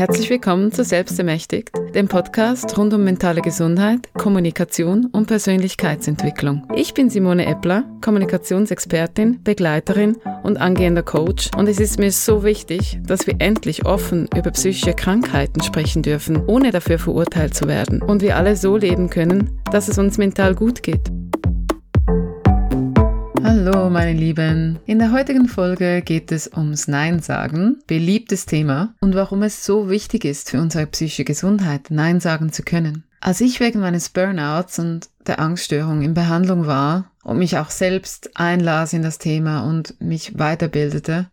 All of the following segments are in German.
Herzlich willkommen zu Selbstermächtigt, dem Podcast rund um mentale Gesundheit, Kommunikation und Persönlichkeitsentwicklung. Ich bin Simone Eppler, Kommunikationsexpertin, Begleiterin und angehender Coach und es ist mir so wichtig, dass wir endlich offen über psychische Krankheiten sprechen dürfen, ohne dafür verurteilt zu werden und wir alle so leben können, dass es uns mental gut geht. Hallo meine Lieben. In der heutigen Folge geht es ums Nein sagen, beliebtes Thema und warum es so wichtig ist für unsere psychische Gesundheit, Nein sagen zu können. Als ich wegen meines Burnouts und der Angststörung in Behandlung war und mich auch selbst einlas in das Thema und mich weiterbildete,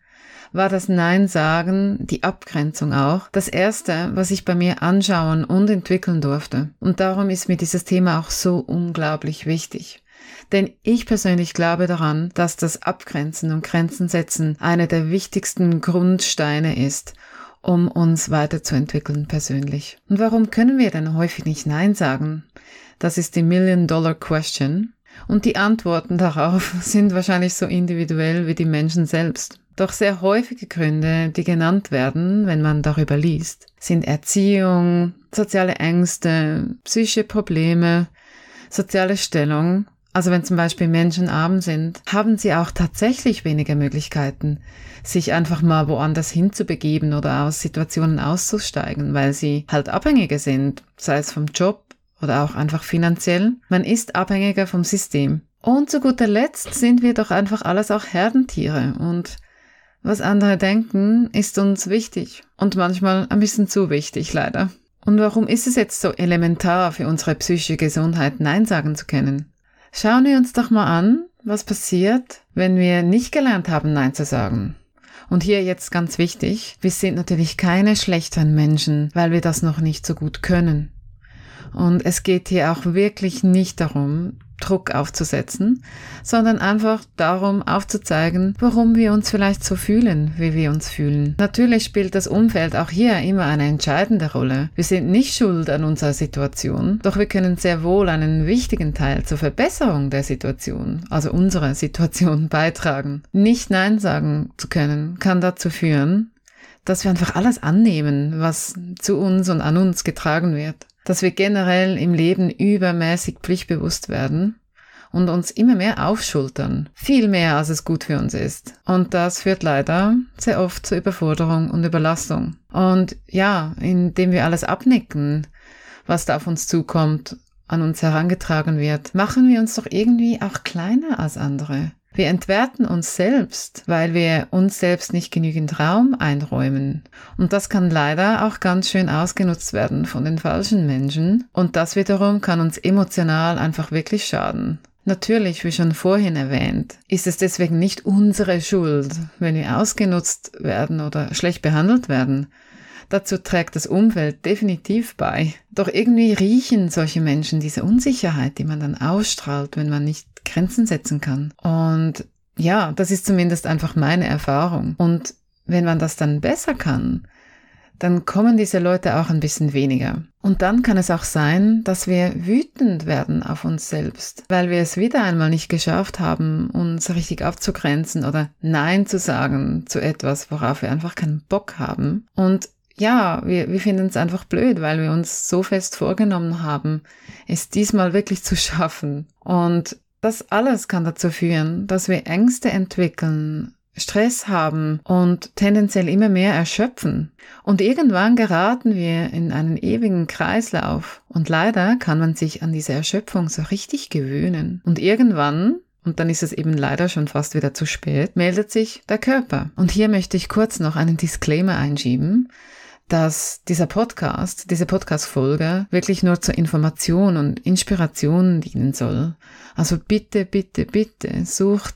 war das Nein sagen, die Abgrenzung auch, das erste, was ich bei mir anschauen und entwickeln durfte. Und darum ist mir dieses Thema auch so unglaublich wichtig. Denn ich persönlich glaube daran, dass das Abgrenzen und Grenzen setzen einer der wichtigsten Grundsteine ist, um uns weiterzuentwickeln persönlich. Und warum können wir denn häufig nicht Nein sagen? Das ist die Million-Dollar-Question. Und die Antworten darauf sind wahrscheinlich so individuell wie die Menschen selbst. Doch sehr häufige Gründe, die genannt werden, wenn man darüber liest, sind Erziehung, soziale Ängste, psychische Probleme, soziale Stellung also wenn zum Beispiel Menschen arm sind, haben sie auch tatsächlich weniger Möglichkeiten, sich einfach mal woanders hinzubegeben oder aus Situationen auszusteigen, weil sie halt abhängiger sind, sei es vom Job oder auch einfach finanziell. Man ist abhängiger vom System. Und zu guter Letzt sind wir doch einfach alles auch Herdentiere und was andere denken, ist uns wichtig und manchmal ein bisschen zu wichtig, leider. Und warum ist es jetzt so elementar für unsere psychische Gesundheit, Nein sagen zu können? Schauen wir uns doch mal an, was passiert, wenn wir nicht gelernt haben, Nein zu sagen. Und hier jetzt ganz wichtig, wir sind natürlich keine schlechteren Menschen, weil wir das noch nicht so gut können. Und es geht hier auch wirklich nicht darum, Druck aufzusetzen, sondern einfach darum aufzuzeigen, warum wir uns vielleicht so fühlen, wie wir uns fühlen. Natürlich spielt das Umfeld auch hier immer eine entscheidende Rolle. Wir sind nicht schuld an unserer Situation, doch wir können sehr wohl einen wichtigen Teil zur Verbesserung der Situation, also unserer Situation beitragen. Nicht Nein sagen zu können, kann dazu führen, dass wir einfach alles annehmen, was zu uns und an uns getragen wird dass wir generell im Leben übermäßig pflichtbewusst werden und uns immer mehr aufschultern. Viel mehr, als es gut für uns ist. Und das führt leider sehr oft zur Überforderung und Überlastung. Und ja, indem wir alles abnicken, was da auf uns zukommt, an uns herangetragen wird, machen wir uns doch irgendwie auch kleiner als andere. Wir entwerten uns selbst, weil wir uns selbst nicht genügend Raum einräumen. Und das kann leider auch ganz schön ausgenutzt werden von den falschen Menschen. Und das wiederum kann uns emotional einfach wirklich schaden. Natürlich, wie schon vorhin erwähnt, ist es deswegen nicht unsere Schuld, wenn wir ausgenutzt werden oder schlecht behandelt werden. Dazu trägt das Umfeld definitiv bei. Doch irgendwie riechen solche Menschen diese Unsicherheit, die man dann ausstrahlt, wenn man nicht Grenzen setzen kann. Und ja, das ist zumindest einfach meine Erfahrung. Und wenn man das dann besser kann, dann kommen diese Leute auch ein bisschen weniger. Und dann kann es auch sein, dass wir wütend werden auf uns selbst, weil wir es wieder einmal nicht geschafft haben, uns richtig abzugrenzen oder Nein zu sagen zu etwas, worauf wir einfach keinen Bock haben. Und ja, wir, wir finden es einfach blöd, weil wir uns so fest vorgenommen haben, es diesmal wirklich zu schaffen. Und das alles kann dazu führen, dass wir Ängste entwickeln, Stress haben und tendenziell immer mehr erschöpfen. Und irgendwann geraten wir in einen ewigen Kreislauf. Und leider kann man sich an diese Erschöpfung so richtig gewöhnen. Und irgendwann und dann ist es eben leider schon fast wieder zu spät, meldet sich der Körper. Und hier möchte ich kurz noch einen Disclaimer einschieben dass dieser Podcast, diese Podcast-Folge wirklich nur zur Information und Inspiration dienen soll. Also bitte, bitte, bitte sucht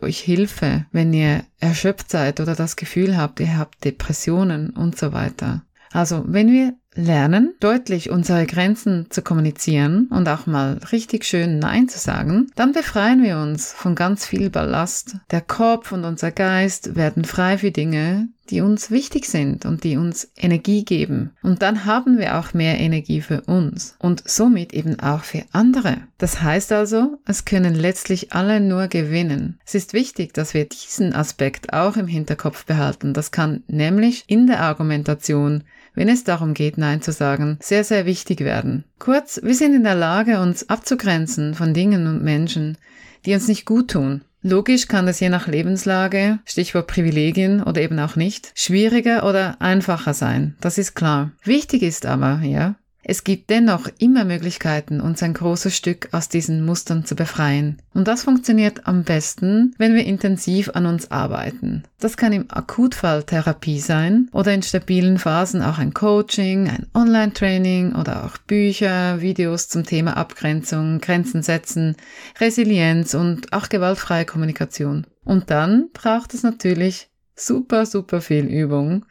euch Hilfe, wenn ihr erschöpft seid oder das Gefühl habt, ihr habt Depressionen und so weiter. Also wenn wir lernen, deutlich unsere Grenzen zu kommunizieren und auch mal richtig schön Nein zu sagen, dann befreien wir uns von ganz viel Ballast. Der Kopf und unser Geist werden frei für Dinge, die uns wichtig sind und die uns Energie geben. Und dann haben wir auch mehr Energie für uns und somit eben auch für andere. Das heißt also, es können letztlich alle nur gewinnen. Es ist wichtig, dass wir diesen Aspekt auch im Hinterkopf behalten. Das kann nämlich in der Argumentation wenn es darum geht, Nein zu sagen, sehr, sehr wichtig werden. Kurz, wir sind in der Lage, uns abzugrenzen von Dingen und Menschen, die uns nicht gut tun. Logisch kann das je nach Lebenslage, Stichwort Privilegien oder eben auch nicht, schwieriger oder einfacher sein. Das ist klar. Wichtig ist aber, ja, es gibt dennoch immer Möglichkeiten, uns ein großes Stück aus diesen Mustern zu befreien. Und das funktioniert am besten, wenn wir intensiv an uns arbeiten. Das kann im Akutfall Therapie sein oder in stabilen Phasen auch ein Coaching, ein Online-Training oder auch Bücher, Videos zum Thema Abgrenzung, Grenzen setzen, Resilienz und auch gewaltfreie Kommunikation. Und dann braucht es natürlich super, super viel Übung,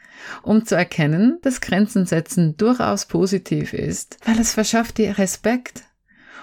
um zu erkennen, dass Grenzen setzen durchaus positiv ist, weil es verschafft dir Respekt.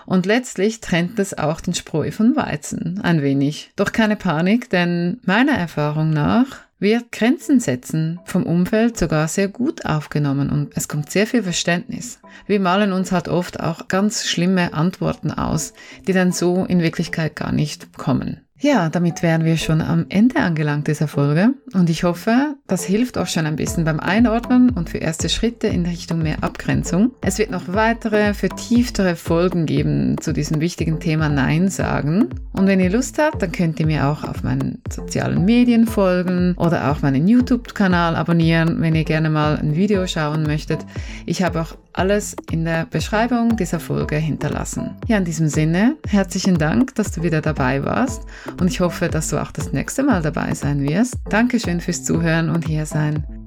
Und letztlich trennt es auch den Spreu von Weizen ein wenig. Doch keine Panik, denn meiner Erfahrung nach wird Grenzen setzen vom Umfeld sogar sehr gut aufgenommen und es kommt sehr viel Verständnis. Wir malen uns halt oft auch ganz schlimme Antworten aus, die dann so in Wirklichkeit gar nicht kommen. Ja, damit wären wir schon am Ende angelangt dieser Folge und ich hoffe, das hilft auch schon ein bisschen beim Einordnen und für erste Schritte in Richtung mehr Abgrenzung. Es wird noch weitere, vertieftere Folgen geben zu diesem wichtigen Thema Nein sagen. Und wenn ihr Lust habt, dann könnt ihr mir auch auf meinen sozialen Medien folgen oder auch meinen YouTube-Kanal abonnieren, wenn ihr gerne mal ein Video schauen möchtet. Ich habe auch alles in der Beschreibung dieser Folge hinterlassen. Ja, in diesem Sinne, herzlichen Dank, dass du wieder dabei warst und ich hoffe, dass du auch das nächste Mal dabei sein wirst. Dankeschön fürs Zuhören und hier sein.